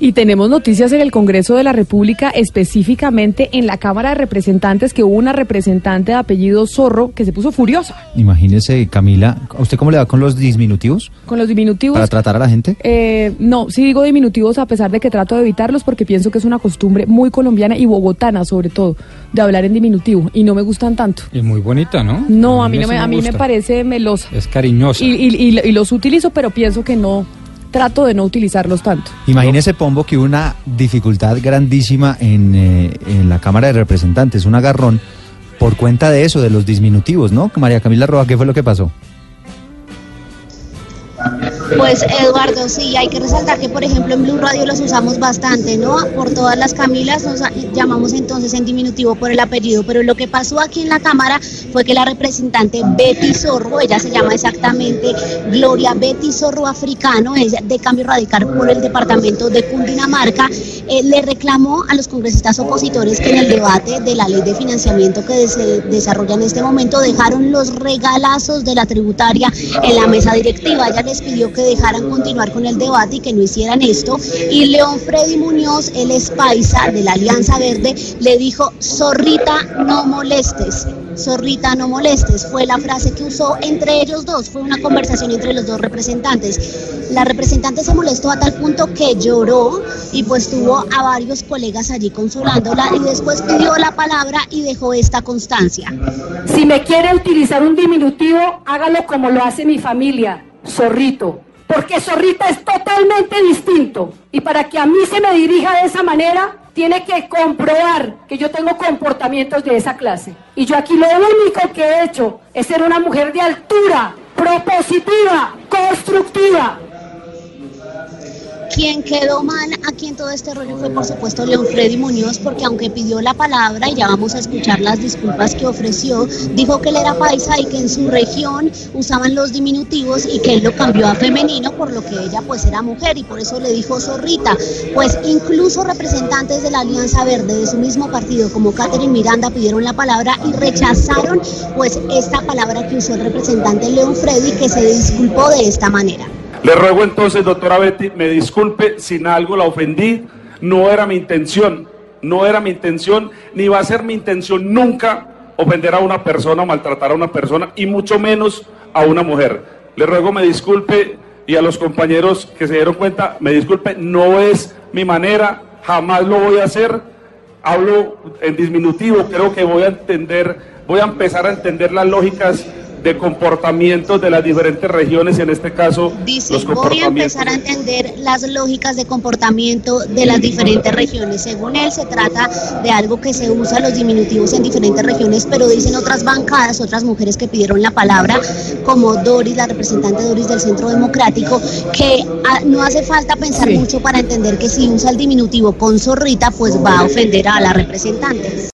Y tenemos noticias en el Congreso de la República, específicamente en la Cámara de Representantes, que hubo una representante de apellido Zorro que se puso furiosa Imagínese, Camila, ¿a usted cómo le va con los diminutivos con los diminutivos. para tratar a la gente? Eh, no, sí digo diminutivos a pesar de que trato de evitarlos porque pienso que es una costumbre muy colombiana y bogotana sobre todo de hablar en diminutivo y no me gustan tanto. Y muy bonita, ¿no? No, a mí, no me, a mí me parece melosa. Es cariñosa. Y, y- y- y los utilizo, pero pienso que no, trato de no utilizarlos tanto. Imagínese, Pombo, que hubo una dificultad grandísima en, eh, en la Cámara de Representantes, un agarrón por cuenta de eso, de los disminutivos, ¿no? María Camila Roja, ¿qué fue lo que pasó? Pues Eduardo, sí, hay que resaltar que por ejemplo en Blue Radio los usamos bastante, ¿no? Por todas las Camilas nos llamamos entonces en diminutivo por el apellido, pero lo que pasó aquí en la Cámara fue que la representante Betty Zorro, ella se llama exactamente Gloria Betty Zorro Africano, es de cambio radical por el departamento de Cundinamarca, eh, le reclamó a los congresistas opositores que en el debate de la ley de financiamiento que se desarrolla en este momento dejaron los regalazos de la tributaria en la mesa directiva. Ella les pidió que dejaran continuar con el debate y que no hicieran esto. Y León Freddy Muñoz, el es paisa de la Alianza Verde, le dijo, zorrita, no molestes. Zorrita, no molestes, fue la frase que usó entre ellos dos, fue una conversación entre los dos representantes. La representante se molestó a tal punto que lloró y pues tuvo a varios colegas allí consolándola y después pidió la palabra y dejó esta constancia. Si me quiere utilizar un diminutivo, hágalo como lo hace mi familia, zorrito. Porque zorrita es totalmente distinto. Y para que a mí se me dirija de esa manera, tiene que comprobar que yo tengo comportamientos de esa clase. Y yo aquí lo único que he hecho es ser una mujer de altura, propositiva, constructiva. Quien quedó mal aquí en todo este rollo fue por supuesto León Freddy Muñoz, porque aunque pidió la palabra y ya vamos a escuchar las disculpas que ofreció, dijo que él era paisa y que en su región usaban los diminutivos y que él lo cambió a femenino, por lo que ella pues era mujer y por eso le dijo zorrita. Pues incluso representantes de la Alianza Verde de su mismo partido como Catherine Miranda pidieron la palabra y rechazaron pues esta palabra que usó el representante León Freddy que se disculpó de esta manera. Le ruego entonces, doctora Betty, me disculpe si algo la ofendí. No era mi intención, no era mi intención, ni va a ser mi intención nunca ofender a una persona maltratar a una persona, y mucho menos a una mujer. Le ruego me disculpe y a los compañeros que se dieron cuenta, me disculpe, no es mi manera, jamás lo voy a hacer. Hablo en disminutivo, creo que voy a entender, voy a empezar a entender las lógicas de comportamientos de las diferentes regiones, en este caso Dice, los voy a empezar a entender las lógicas de comportamiento de las diferentes regiones. Según él, se trata de algo que se usa los diminutivos en diferentes regiones, pero dicen otras bancadas, otras mujeres que pidieron la palabra, como Doris, la representante Doris del Centro Democrático, que ah, no hace falta pensar mucho para entender que si usa el diminutivo con zorrita, pues va a ofender a la representante.